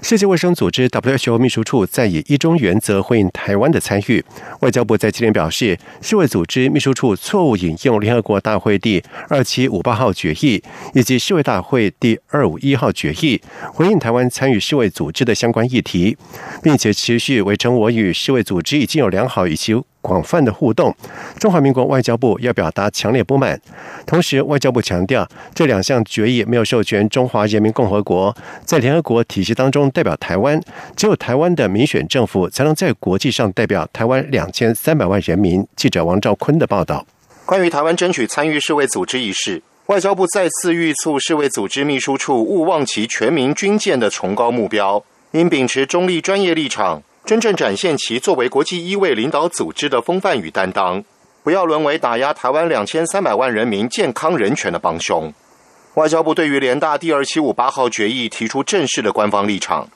世界卫生组织 WHO 秘书处在以一中原则回应台湾的参与。外交部在今天表示，世卫组织秘书处错误引用联合国大会第二七五八号决议以及世卫大会第二五一号决议，回应台湾参与世卫组织的相关议题，并且持续维称我与世卫组织已经有良好以及。广泛的互动，中华民国外交部要表达强烈不满。同时，外交部强调，这两项决议没有授权中华人民共和国在联合国体系当中代表台湾，只有台湾的民选政府才能在国际上代表台湾两千三百万人民。记者王兆坤的报道。关于台湾争取参与世卫组织一事，外交部再次预促世卫组织秘书处勿忘其全民军舰的崇高目标，应秉持中立专业立场。真正展现其作为国际一位领导组织的风范与担当，不要沦为打压台湾两千三百万人民健康人权的帮凶。外交部对于联大第二七五八号决议提出正式的官方立场。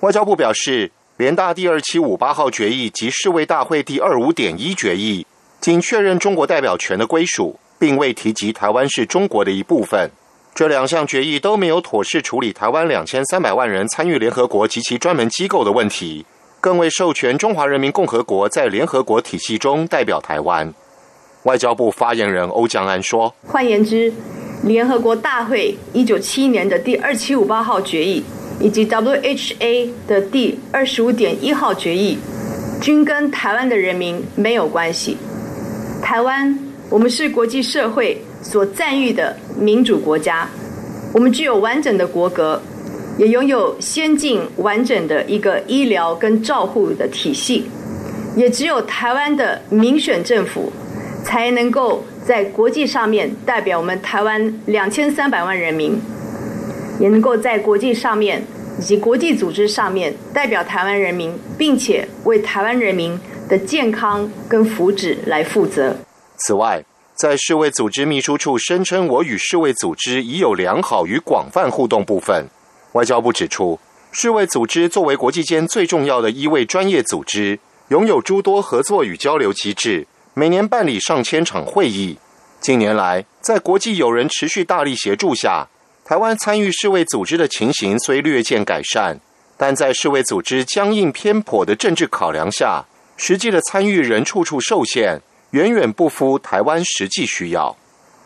外交部表示，联大第二七五八号决议及世卫大会第二五点一决议，仅确认中国代表权的归属，并未提及台湾是中国的一部分。这两项决议都没有妥善处理台湾两千三百万人参与联合国及其专门机构的问题。更为授权中华人民共和国在联合国体系中代表台湾。外交部发言人欧江安说：“换言之，联合国大会一九七一年的第二七五八号决议，以及 WHA 的第二十五点一号决议，均跟台湾的人民没有关系。台湾，我们是国际社会所赞誉的民主国家，我们具有完整的国格。”也拥有先进完整的一个医疗跟照护的体系，也只有台湾的民选政府，才能够在国际上面代表我们台湾两千三百万人民，也能够在国际上面以及国际组织上面代表台湾人民，并且为台湾人民的健康跟福祉来负责。此外，在世卫组织秘书处声称我与世卫组织已有良好与广泛互动部分。外交部指出，世卫组织作为国际间最重要的一位专业组织，拥有诸多合作与交流机制，每年办理上千场会议。近年来，在国际友人持续大力协助下，台湾参与世卫组织的情形虽略见改善，但在世卫组织僵硬偏颇的政治考量下，实际的参与仍处处受限，远远不符台湾实际需要。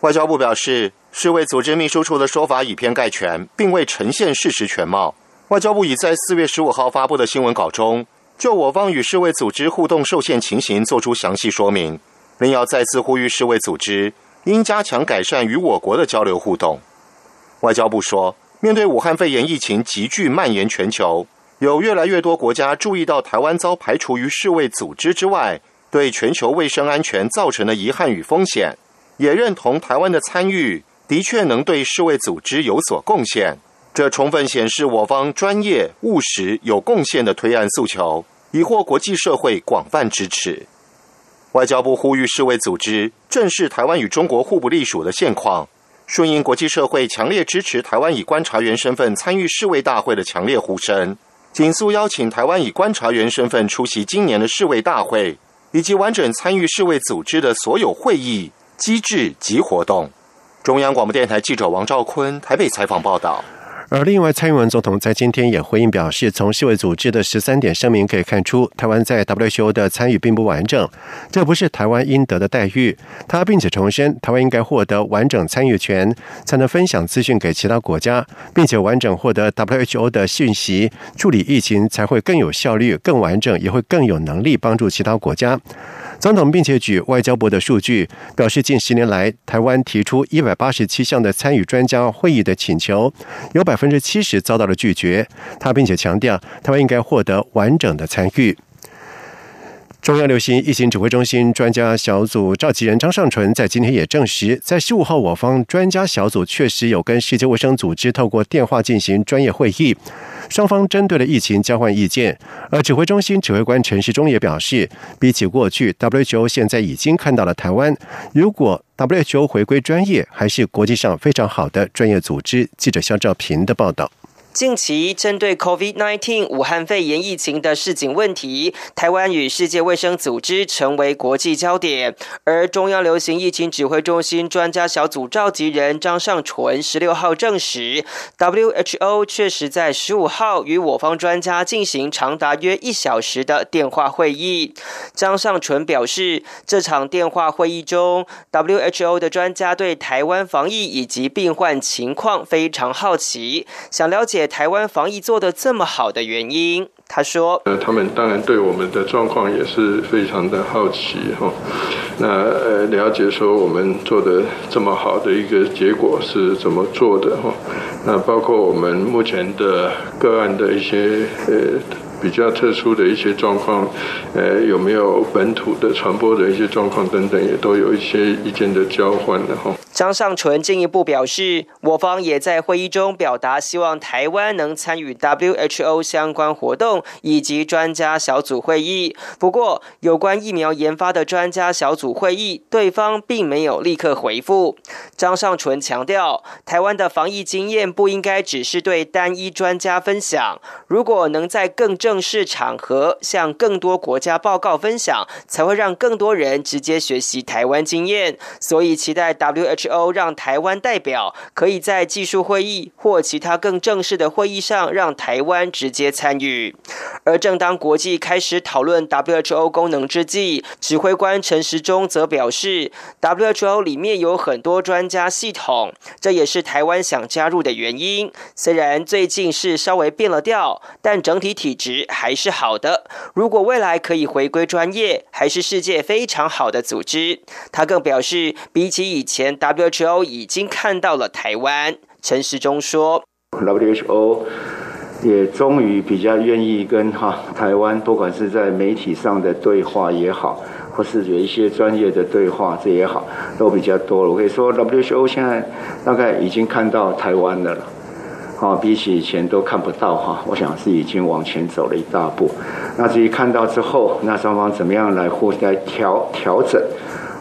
外交部表示。世卫组织秘书处的说法以偏概全，并未呈现事实全貌。外交部已在四月十五号发布的新闻稿中，就我方与世卫组织互动受限情形作出详细说明，另要再次呼吁世卫组织应加强改善与我国的交流互动。外交部说，面对武汉肺炎疫情急剧蔓延全球，有越来越多国家注意到台湾遭排除于世卫组织之外，对全球卫生安全造成的遗憾与风险，也认同台湾的参与。的确能对世卫组织有所贡献，这充分显示我方专业、务实、有贡献的推案诉求，已获国际社会广泛支持。外交部呼吁世卫组织正视台湾与中国互不隶属的现况，顺应国际社会强烈支持台湾以观察员身份参与世卫大会的强烈呼声，紧速邀请台湾以观察员身份出席今年的世卫大会，以及完整参与世卫组织的所有会议、机制及活动。中央广播电台记者王兆坤台北采访报道。而另外，蔡英文总统在今天也回应表示，从世卫组织的十三点声明可以看出，台湾在 WHO 的参与并不完整，这不是台湾应得的待遇。他并且重申，台湾应该获得完整参与权，才能分享资讯给其他国家，并且完整获得 WHO 的讯息，处理疫情才会更有效率、更完整，也会更有能力帮助其他国家。总统并且举外交部的数据，表示近十年来，台湾提出一百八十七项的参与专家会议的请求，有百分之七十遭到了拒绝。他并且强调，台湾应该获得完整的参与。中央流行疫情指挥中心专家小组召集人张尚淳在今天也证实，在十五号我方专家小组确实有跟世界卫生组织透过电话进行专业会议。双方针对了疫情交换意见。而指挥中心指挥官陈时中也表示，比起过去，WHO 现在已经看到了台湾。如果 WHO 回归专业，还是国际上非常好的专业组织。记者肖兆平的报道。近期针对 COVID-19 武汉肺炎疫情的市井问题，台湾与世界卫生组织成为国际焦点。而中央流行疫情指挥中心专家小组召集人张尚淳十六号证实，WHO 确实在十五号与我方专家进行长达约一小时的电话会议。张尚淳表示，这场电话会议中，WHO 的专家对台湾防疫以及病患情况非常好奇，想了解。台湾防疫做得这么好的原因，他说：“呃，他们当然对我们的状况也是非常的好奇哈。那呃，了解说我们做的这么好的一个结果是怎么做的哈？那包括我们目前的个案的一些呃。”比较特殊的一些状况，呃，有没有本土的传播的一些状况等等，也都有一些意见的交换的哈。张尚纯进一步表示，我方也在会议中表达希望台湾能参与 WHO 相关活动以及专家小组会议。不过，有关疫苗研发的专家小组会议，对方并没有立刻回复。张尚纯强调，台湾的防疫经验不应该只是对单一专家分享，如果能在更正。正式场合向更多国家报告分享，才会让更多人直接学习台湾经验。所以期待 WHO 让台湾代表可以在技术会议或其他更正式的会议上让台湾直接参与。而正当国际开始讨论 WHO 功能之际，指挥官陈时中则表示，WHO 里面有很多专家系统，这也是台湾想加入的原因。虽然最近是稍微变了调，但整体体质。还是好的。如果未来可以回归专业，还是世界非常好的组织。他更表示，比起以前，WHO 已经看到了台湾。陈时中说：“WHO 也终于比较愿意跟哈台湾，不管是在媒体上的对话也好，或是有一些专业的对话这也好，都比较多了。我可以说，WHO 现在大概已经看到台湾的了。”啊，比起以前都看不到哈，我想是已经往前走了一大步。那至于看到之后，那双方怎么样来互来调调整？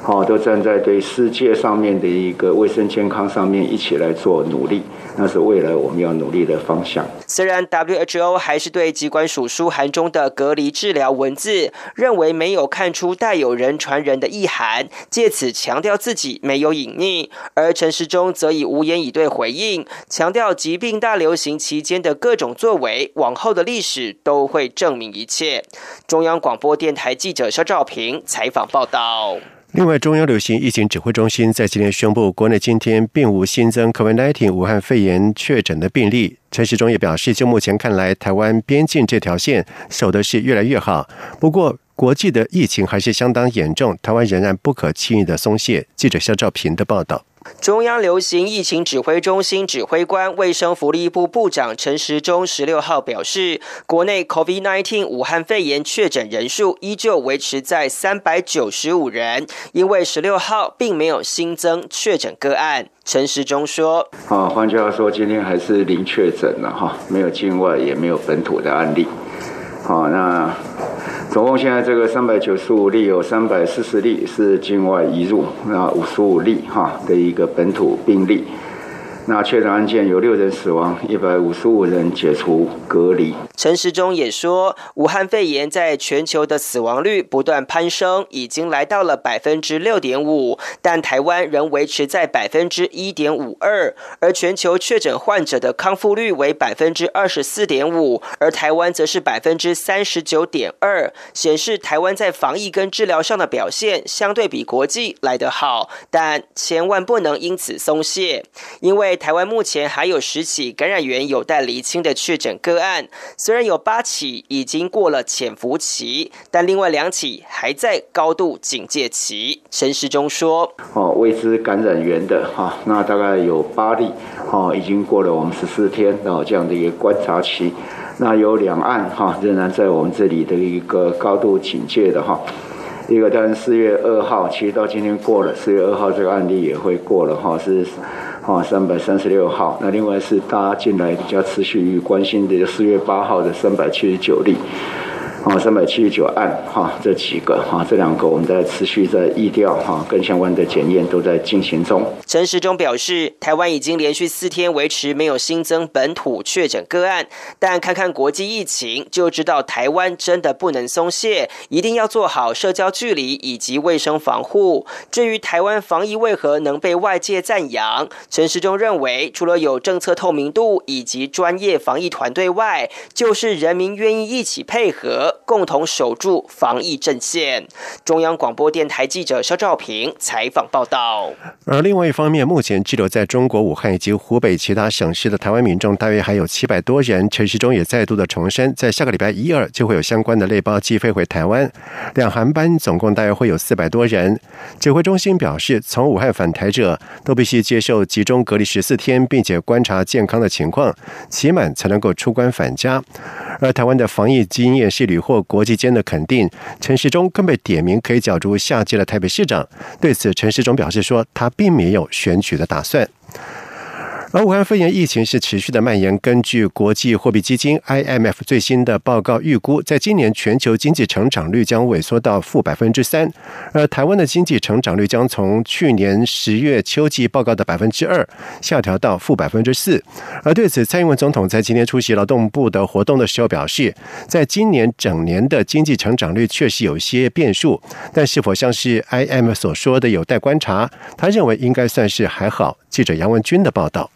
好，都站在对世界上面的一个卫生健康上面一起来做努力，那是未来我们要努力的方向。虽然 WHO 还是对疾管署书函中的隔离治疗文字认为没有看出带有人传人的意涵，借此强调自己没有隐匿，而陈时中则以无言以对回应，强调疾病大流行期间的各种作为，往后的历史都会证明一切。中央广播电台记者肖兆平采访报道。另外，中央流行疫情指挥中心在今天宣布，国内今天并无新增 COVID-19 武汉肺炎确诊的病例。陈时中也表示，就目前看来，台湾边境这条线守的是越来越好。不过，国际的疫情还是相当严重，台湾仍然不可轻易的松懈。记者肖兆平的报道。中央流行疫情指挥中心指挥官、卫生福利部部长陈时中十六号表示，国内 COVID-19 武汉肺炎确诊人数依旧维持在三百九十五人，因为十六号并没有新增确诊个案。陈时中说：“啊，换句话说，今天还是零确诊了哈，没有境外，也没有本土的案例。好，那。”总共现在这个三百九十五例，有三百四十例是境外移入，那五十五例哈的一个本土病例。那确诊案件有六人死亡，一百五十五人解除隔离。陈时中也说，武汉肺炎在全球的死亡率不断攀升，已经来到了百分之六点五，但台湾仍维持在百分之一点五二。而全球确诊患者的康复率为百分之二十四点五，而台湾则是百分之三十九点二，显示台湾在防疫跟治疗上的表现相对比国际来得好。但千万不能因此松懈，因为台湾目前还有十起感染源有待厘清的确诊个案。虽然有八起已经过了潜伏期，但另外两起还在高度警戒期。陈时中说：“哦，未知感染源的哈，那大概有八例，哦，已经过了我们十四天哦这样的一个观察期。那有两岸哈仍然在我们这里的一个高度警戒的哈。一个，当然四月二号，其实到今天过了，四月二号这个案例也会过了哈，是啊，三百三十六号。那另外是大家进来比较持续关心的四月八号的三百七十九例。啊，三百七十九案，哈，这几个，哈，这两个我们在持续在疫调，哈，跟相关的检验都在进行中。陈时中表示，台湾已经连续四天维持没有新增本土确诊个案，但看看国际疫情，就知道台湾真的不能松懈，一定要做好社交距离以及卫生防护。至于台湾防疫为何能被外界赞扬，陈时中认为，除了有政策透明度以及专业防疫团队外，就是人民愿意一起配合。あ。共同守住防疫阵线。中央广播电台记者肖兆平采访报道。而另外一方面，目前滞留在中国武汉以及湖北其他省市的台湾民众大约还有七百多人。陈时中也再度的重申，在下个礼拜一二就会有相关的类包机飞回台湾，两航班总共大约会有四百多人。指挥中心表示，从武汉返台者都必须接受集中隔离十四天，并且观察健康的情况，期满才能够出关返家。而台湾的防疫经验是屡获国际间的肯定，陈时中更被点名可以角逐下届的台北市长。对此，陈时中表示说，他并没有选举的打算。而武汉肺炎疫情是持续的蔓延。根据国际货币基金 （IMF） 最新的报告预估，在今年全球经济成长率将萎缩到负百分之三，而台湾的经济成长率将从去年十月秋季报告的百分之二下调到负百分之四。而对此，蔡英文总统在今天出席劳动部的活动的时候表示，在今年整年的经济成长率确实有些变数，但是否像是 IMF 所说的有待观察。他认为应该算是还好。记者杨文军的报道。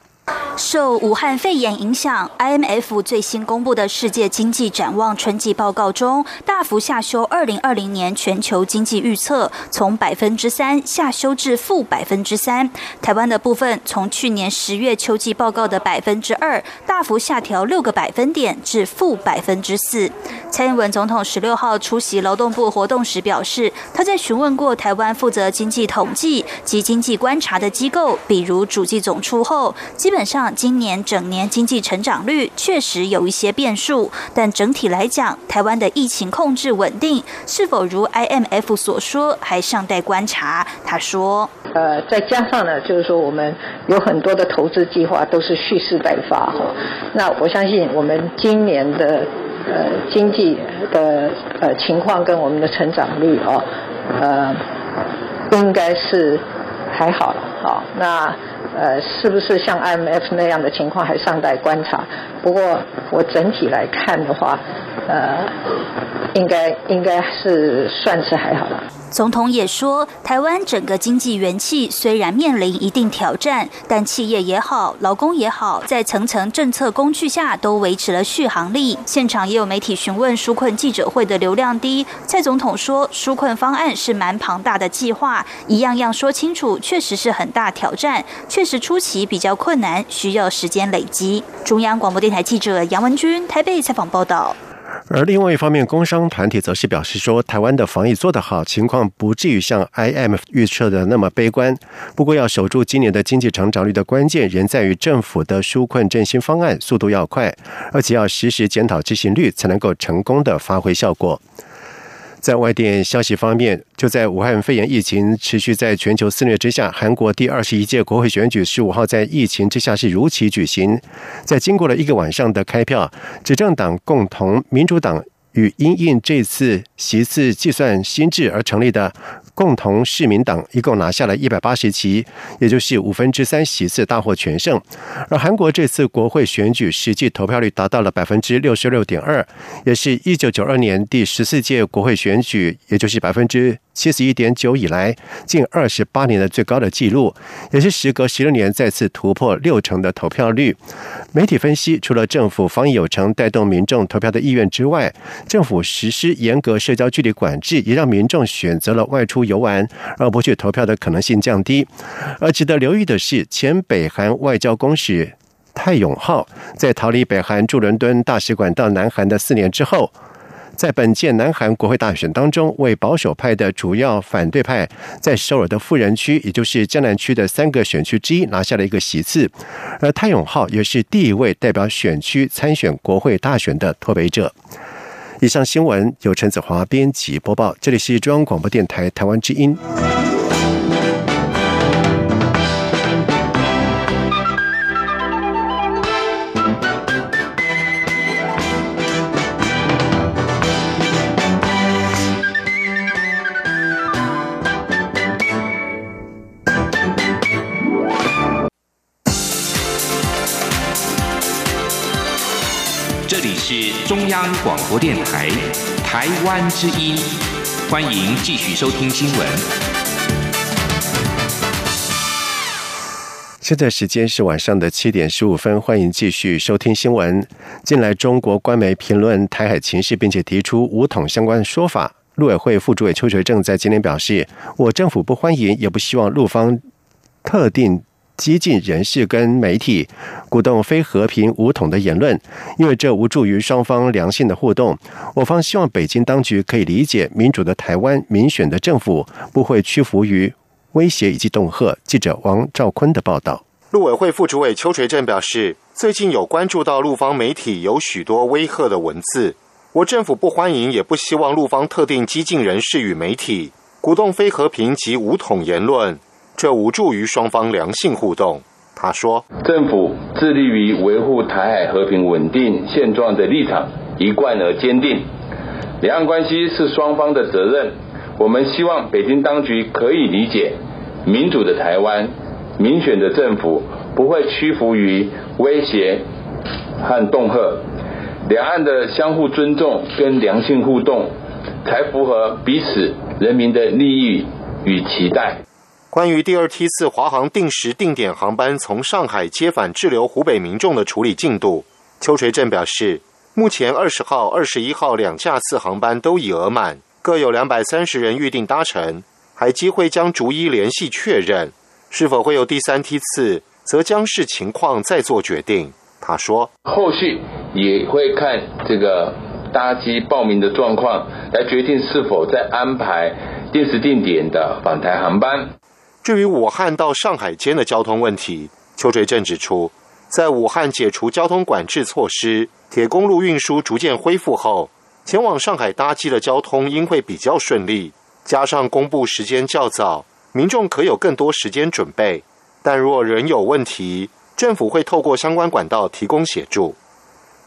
受武汉肺炎影响，IMF 最新公布的世界经济展望春季报告中，大幅下修2020年全球经济预测，从百分之三下修至负百分之三。台湾的部分，从去年十月秋季报告的百分之二，大幅下调六个百分点至负百分之四。蔡英文总统十六号出席劳动部活动时表示，他在询问过台湾负责经济统计及经济观察的机构，比如主计总处后，基本上。今年整年经济成长率确实有一些变数，但整体来讲，台湾的疫情控制稳定，是否如 IMF 所说，还尚待观察。他说：“呃，再加上呢，就是说我们有很多的投资计划都是蓄势待发哈。那我相信我们今年的呃经济的呃情况跟我们的成长率啊，呃，应该是还好了。好，那。”呃，是不是像 IMF 那样的情况还尚待观察？不过我整体来看的话，呃，应该应该是算是还好了。总统也说，台湾整个经济元气虽然面临一定挑战，但企业也好，劳工也好，在层层政策工具下都维持了续航力。现场也有媒体询问纾困记者会的流量低，蔡总统说，纾困方案是蛮庞大的计划，一样样说清楚，确实是很大挑战，确实初期比较困难，需要时间累积。中央广播电台记者杨文君台北采访报道。而另外一方面，工商团体则是表示说，台湾的防疫做得好，情况不至于像 IM 预测的那么悲观。不过，要守住今年的经济成长率的关键，仍在于政府的纾困振兴方案速度要快，而且要实时检讨执行率，才能够成功的发挥效果。在外电消息方面，就在武汉肺炎疫情持续在全球肆虐之下，韩国第二十一届国会选举十五号在疫情之下是如期举行。在经过了一个晚上的开票，执政党共同民主党与因应这次席次计算新制而成立的。共同市民党一共拿下了一百八十席，也就是五分之三席次大获全胜。而韩国这次国会选举实际投票率达到了百分之六十六点二，也是一九九二年第十四届国会选举，也就是百分之。七十一点九以来近二十八年的最高的纪录，也是时隔十六年再次突破六成的投票率。媒体分析，除了政府防疫有成带动民众投票的意愿之外，政府实施严格社交距离管制，也让民众选择了外出游玩而不去投票的可能性降低。而值得留意的是，前北韩外交公使泰永浩在逃离北韩驻伦敦大使馆到南韩的四年之后。在本届南韩国会大选当中，为保守派的主要反对派在首尔的富人区，也就是江南区的三个选区之一拿下了一个席次，而泰永浩也是第一位代表选区参选国会大选的脱北者。以上新闻由陈子华编辑播报，这里是中央广播电台台湾之音。是中央广播电台台湾之音，欢迎继续收听新闻。现在时间是晚上的七点十五分，欢迎继续收听新闻。近来中国官媒评论台海情势，并且提出武统相关说法。陆委会副主委邱垂正在今天表示，我政府不欢迎，也不希望陆方特定。激进人士跟媒体鼓动非和平武统的言论，因为这无助于双方良性的互动。我方希望北京当局可以理解，民主的台湾民选的政府不会屈服于威胁以及恫吓。记者王兆坤的报道。陆委会副主委邱垂正表示，最近有关注到陆方媒体有许多威吓的文字，我政府不欢迎，也不希望陆方特定激进人士与媒体鼓动非和平及武统言论。这无助于双方良性互动，他说：“政府致力于维护台海和平稳定现状的立场一贯而坚定。两岸关系是双方的责任，我们希望北京当局可以理解，民主的台湾民选的政府不会屈服于威胁和恫吓。两岸的相互尊重跟良性互动，才符合彼此人民的利益与期待。”关于第二梯次华航定时定点航班从上海接返滞留湖北民众的处理进度，邱垂正表示，目前二十号、二十一号两架次航班都已额满，各有两百三十人预定搭乘，还机会将逐一联系确认，是否会有第三梯次，则将视情况再做决定。他说，后续也会看这个搭机报名的状况，来决定是否再安排定时定点的返台航班。至于武汉到上海间的交通问题，邱垂正指出，在武汉解除交通管制措施、铁公路运输逐渐恢复后，前往上海搭机的交通应会比较顺利。加上公布时间较早，民众可有更多时间准备。但若仍有问题，政府会透过相关管道提供协助。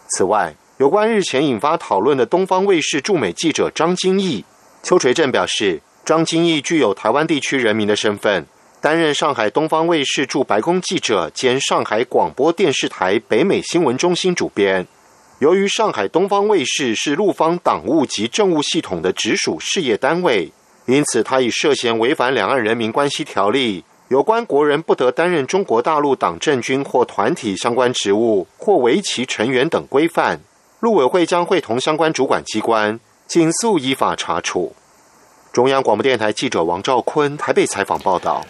此外，有关日前引发讨论的东方卫视驻美记者张金义，邱垂正表示。张金义具有台湾地区人民的身份，担任上海东方卫视驻白宫记者兼上海广播电视台北美新闻中心主编。由于上海东方卫视是陆方党务及政务系统的直属事业单位，因此他以涉嫌违反两岸人民关系条例有关国人不得担任中国大陆党政军或团体相关职务或为其成员等规范，陆委会将会同相关主管机关紧速依法查处。中央广播电台记者王兆坤台北采访报道。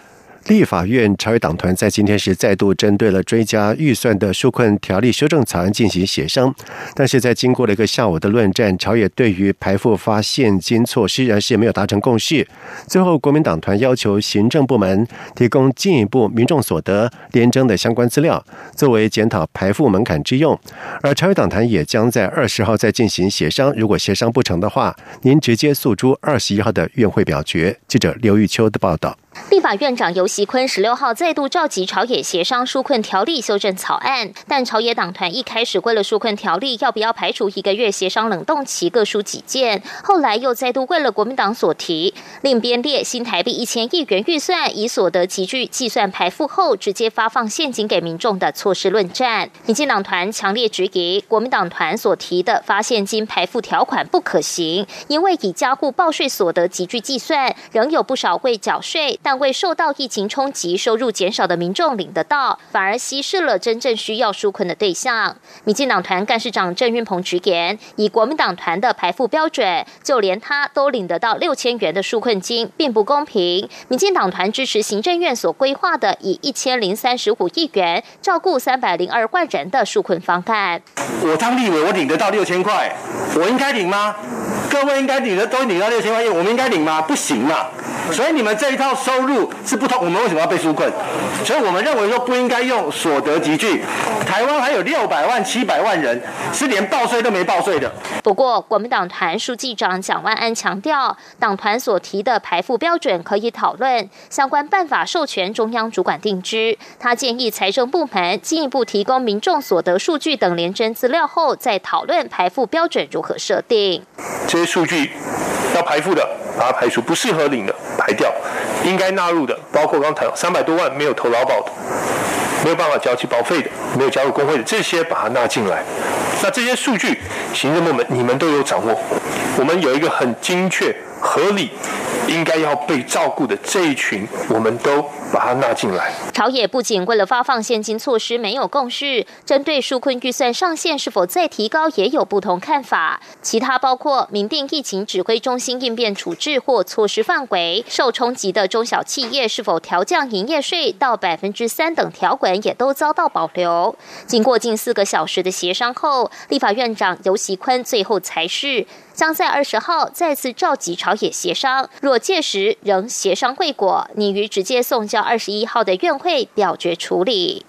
立法院朝野党团在今天时再度针对了追加预算的纾困条例修正草案进行协商，但是在经过了一个下午的论战，朝野对于排付发现金措施仍是没有达成共识。最后，国民党团要求行政部门提供进一步民众所得廉征的相关资料，作为检讨排付门槛之用。而朝野党团也将在二十号再进行协商，如果协商不成的话，您直接诉诸二十一号的院会表决。记者刘玉秋的报道。立法院长游锡坤十六号再度召集朝野协商纾困条例修正草案，但朝野党团一开始为了纾困条例要不要排除一个月协商冷冻期各抒己见，后来又再度为了国民党所提另编列新台币一千亿元预算，以所得集聚计算排付后直接发放现金给民众的措施论战。民进党团强烈质疑国民党团所提的发现金排付条款不可行，因为以加户报税所得集聚计算，仍有不少未缴税。但未受到疫情冲击、收入减少的民众领得到，反而稀释了真正需要纾困的对象。民进党团干事长郑运鹏直言，以国民党团的排付标准，就连他都领得到六千元的纾困金，并不公平。民进党团支持行政院所规划的以一千零三十五亿元照顾三百零二万人的纾困方案。我当立委，我领得到六千块，我应该领吗？各位应该领的都领到六千块，我们应该领吗？不行嘛！所以你们这一套收入是不同，我们为什么要被纾困？所以我们认为说不应该用所得集聚。台湾还有六百万、七百万人是连报税都没报税的。不过，国民党团书记长蒋万安强调，党团所提的排付标准可以讨论，相关办法授权中央主管定之。他建议财政部门进一步提供民众所得数据等廉征资料后，再讨论排付标准如何设定。这些数据要排付的，把它排除；不适合领的，排掉。应该纳入的，包括刚才三百多万没有投劳保的，没有办法交起保费的，没有加入工会的，这些把它纳进来。那这些数据，行政部门你们都有掌握，我们有一个很精确、合理。应该要被照顾的这一群，我们都把它纳进来。朝野不仅为了发放现金措施没有共识，针对纾困预算上限是否再提高也有不同看法。其他包括明定疫情指挥中心应变处置或措施范围，受冲击的中小企业是否调降营业税到百分之三等条款也都遭到保留。经过近四个小时的协商后，立法院长游锡坤最后才是。将在二十号再次召集朝野协商，若届时仍协商未果，拟于直接送交二十一号的院会表决处理。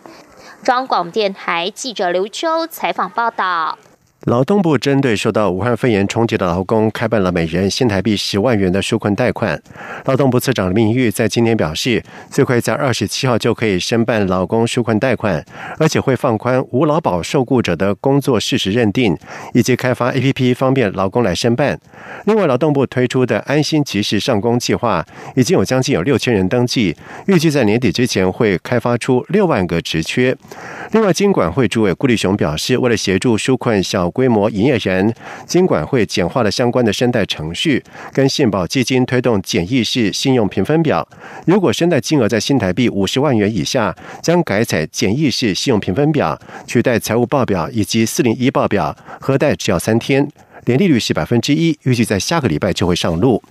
中央广播电台记者刘秋采访报道。劳动部针对受到武汉肺炎冲击的劳工，开办了每人新台币十万元的纾困贷款。劳动部次长林玉在今天表示，最快在二十七号就可以申办劳工纾困贷款，而且会放宽无劳保受雇者的工作事实认定，以及开发 A P P 方便劳工来申办。另外，劳动部推出的安心即时上工计划，已经有将近有六千人登记，预计在年底之前会开发出六万个职缺。另外，金管会主委顾立雄表示，为了协助纾困小规模营业人，金管会简化了相关的申贷程序，跟信保基金推动简易式信用评分表。如果申贷金额在新台币五十万元以下，将改采简易式信用评分表，取代财务报表以及四零一报表，核贷只要三天，年利率是百分之一，预计在下个礼拜就会上路。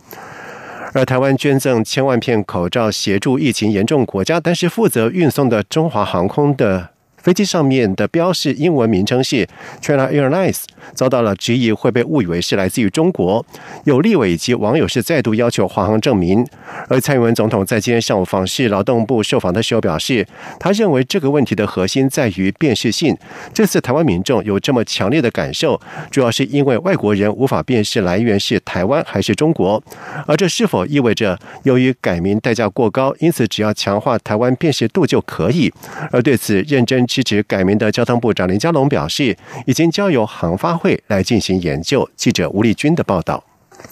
而台湾捐赠千万片口罩协助疫情严重国家，但是负责运送的中华航空的。飞机上面的标示英文名称是 China Airlines，遭到了质疑，会被误以为是来自于中国。有立委以及网友是再度要求华航证明。而蔡英文总统在今天上午访视劳动部受访的时候表示，他认为这个问题的核心在于辨识性。这次台湾民众有这么强烈的感受，主要是因为外国人无法辨识来源是台湾还是中国。而这是否意味着由于改名代价过高，因此只要强化台湾辨识度就可以？而对此认真。是指改名的交通部长林佳龙表示，已经交由航发会来进行研究。记者吴丽君的报道。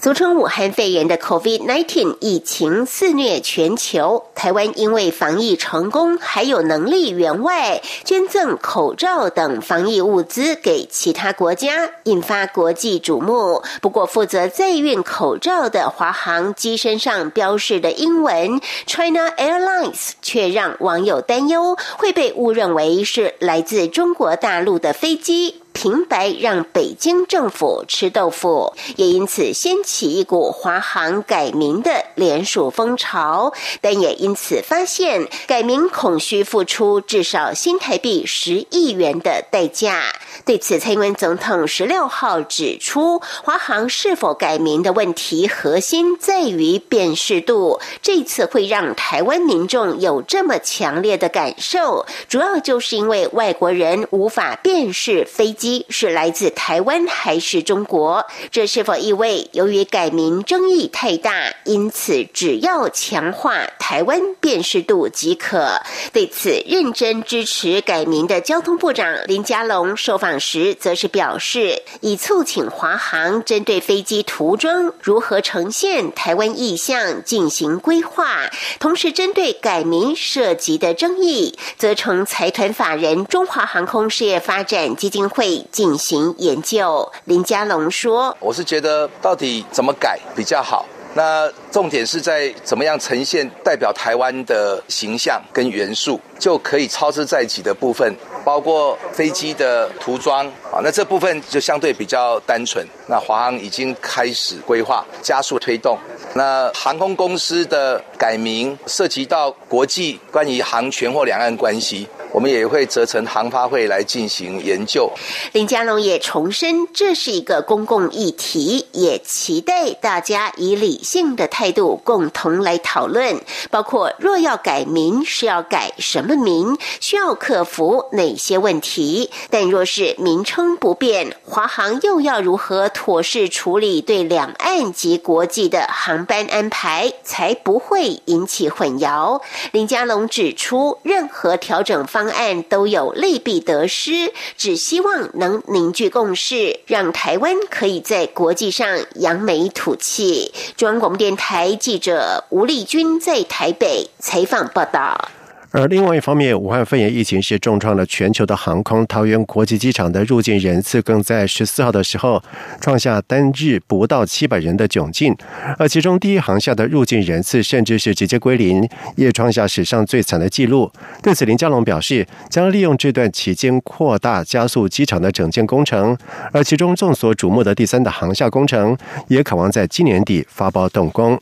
俗称武汉肺炎的 COVID-19 疫情肆虐全球，台湾因为防疫成功，还有能力援外捐赠口罩等防疫物资给其他国家，引发国际瞩目。不过，负责载运口罩的华航机身上标示的英文 China Airlines，却让网友担忧会被误认为是来自中国大陆的飞机。平白让北京政府吃豆腐，也因此掀起一股华航改名的联署风潮，但也因此发现改名恐需付出至少新台币十亿元的代价。对此，蔡英文总统十六号指出，华航是否改名的问题核心在于辨识度。这次会让台湾民众有这么强烈的感受，主要就是因为外国人无法辨识飞机。是来自台湾还是中国？这是否意味由于改名争议太大，因此只要强化台湾辨识度即可？对此认真支持改名的交通部长林佳龙受访时，则是表示，已促请华航针对飞机涂装如何呈现台湾意向进行规划，同时针对改名涉及的争议，则从财团法人中华航空事业发展基金会。进行研究，林家龙说：“我是觉得到底怎么改比较好？那重点是在怎么样呈现代表台湾的形象跟元素，就可以超之在己的部分，包括飞机的涂装啊。那这部分就相对比较单纯。那华航已经开始规划，加速推动。那航空公司的改名涉及到国际关于航权或两岸关系。”我们也会责成航发会来进行研究。林佳龙也重申，这是一个公共议题，也期待大家以理性的态度共同来讨论。包括若要改名，是要改什么名，需要克服哪些问题？但若是名称不变，华航又要如何妥适处理对两岸及国际的航班安排，才不会引起混淆？林佳龙指出，任何调整方。案都有利弊得失，只希望能凝聚共识，让台湾可以在国际上扬眉吐气。中央广播电台记者吴丽君在台北采访报道。而另外一方面，武汉肺炎疫情是重创了全球的航空。桃园国际机场的入境人次更在十四号的时候创下单日不到七百人的窘境，而其中第一航厦的入境人次甚至是直接归零，也创下史上最惨的纪录。对此，林佳龙表示，将利用这段期间扩大加速机场的整建工程，而其中众所瞩目的第三的航厦工程，也渴望在今年底发包动工。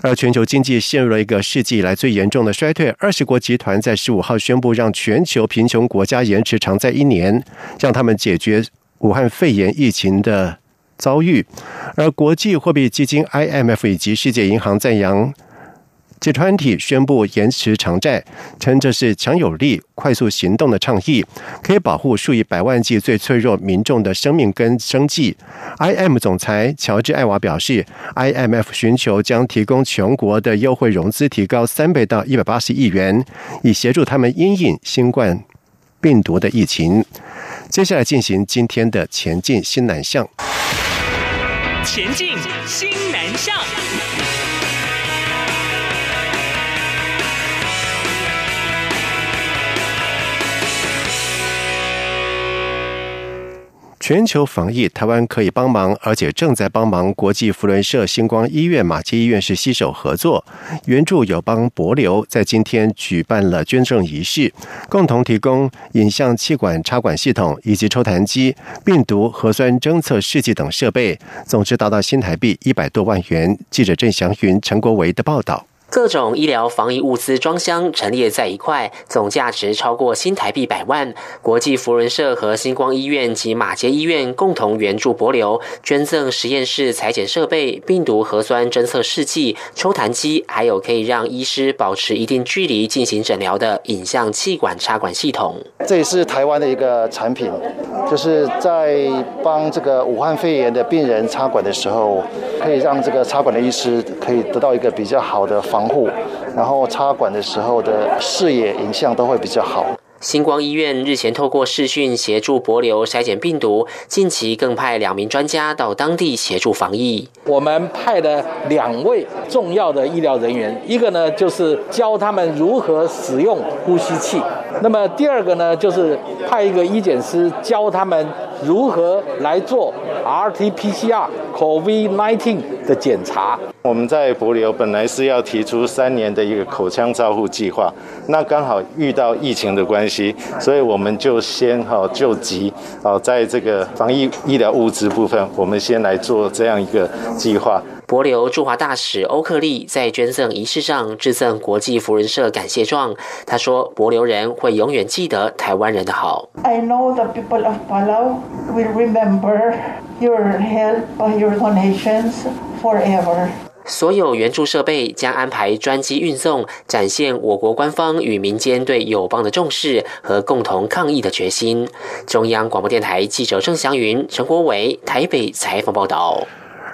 而全球经济陷入了一个世纪以来最严重的衰退。二十国集团在十五号宣布，让全球贫穷国家延迟偿债一年，让他们解决武汉肺炎疫情的遭遇。而国际货币基金 IMF 以及世界银行赞扬。集团体宣布延迟偿债，称这是强有力、快速行动的倡议，可以保护数以百万计最脆弱民众的生命跟生计。IM 总裁乔治·艾娃表示，IMF 寻求将提供全国的优惠融资提高三倍到一百八十亿元，以协助他们因应新冠病毒的疫情。接下来进行今天的前进新南向。前进新南向。全球防疫，台湾可以帮忙，而且正在帮忙。国际福伦社、星光医院、马偕医院是携手合作，援助友邦博流，在今天举办了捐赠仪式，共同提供影像气管插管系统以及抽痰机、病毒核酸侦测试剂等设备，总值达到新台币一百多万元。记者郑祥云、陈国维的报道。各种医疗防疫物资装箱陈列在一块，总价值超过新台币百万。国际福人社和星光医院及马街医院共同援助博流，捐赠实验室裁剪设备、病毒核酸侦测试剂、抽痰机，还有可以让医师保持一定距离进行诊疗的影像气管插管系统。这也是台湾的一个产品，就是在帮这个武汉肺炎的病人插管的时候，可以让这个插管的医师可以得到一个比较好的防。防护，然后插管的时候的视野影像都会比较好。星光医院日前透过视讯协助博流筛检病毒，近期更派两名专家到当地协助防疫。我们派了两位重要的医疗人员，一个呢就是教他们如何使用呼吸器，那么第二个呢就是派一个医检师教他们如何来做 RT-PCR COVID-19 的检查。我们在博流本来是要提出三年的一个口腔照护计划，那刚好遇到疫情的关系，所以我们就先哈救急哦，在这个防疫医疗物资部分，我们先来做这样一个计划。博留驻华大使欧克利在捐赠仪式上致赠国际福人社感谢状，他说：“博流人会永远记得台湾人的好。” I know the people of Palau will remember your help or your donations forever. 所有援助设备将安排专机运送，展现我国官方与民间对友邦的重视和共同抗疫的决心。中央广播电台记者郑祥云、陈国伟台北采访报道。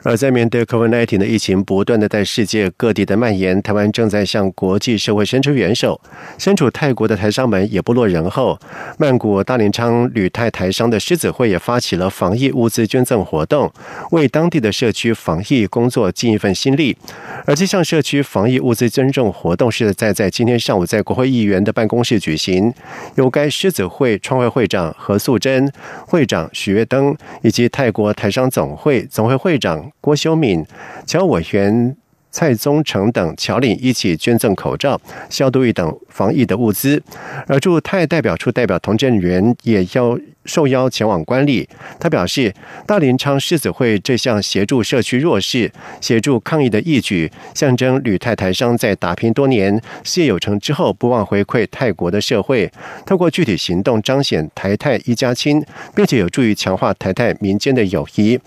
而在面对 COVID-19 的疫情不断的在世界各地的蔓延，台湾正在向国际社会伸出援手。身处泰国的台商们也不落人后，曼谷大连昌旅泰台商的狮子会也发起了防疫物资捐赠活动，为当地的社区防疫工作尽一份心力。而这项社区防疫物资捐赠活动是在在今天上午在国会议员的办公室举行，由该狮子会创会会长何素贞、会长许月登以及泰国台商总会总会会长。郭修敏、侨委员蔡宗成等侨领一起捐赠口罩、消毒液等防疫的物资，而驻泰代表处代表童振源也邀受邀前往观礼。他表示，大林昌狮子会这项协助社区弱势、协助抗疫的义举，象征吕泰台商在打拼多年、事业有成之后，不忘回馈泰国的社会，透过具体行动彰显台泰一家亲，并且有助于强化台泰民间的友谊。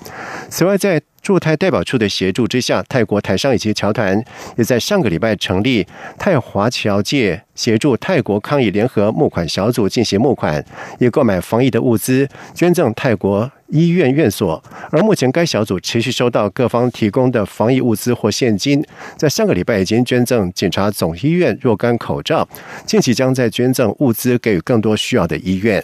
此外，在驻泰代表处的协助之下，泰国台商以及侨团也在上个礼拜成立泰华侨界，协助泰国抗疫联合募款小组进行募款，也购买防疫的物资，捐赠泰国医院院所。而目前该小组持续收到各方提供的防疫物资或现金，在上个礼拜已经捐赠检察总医院若干口罩，近期将在捐赠物资给予更多需要的医院。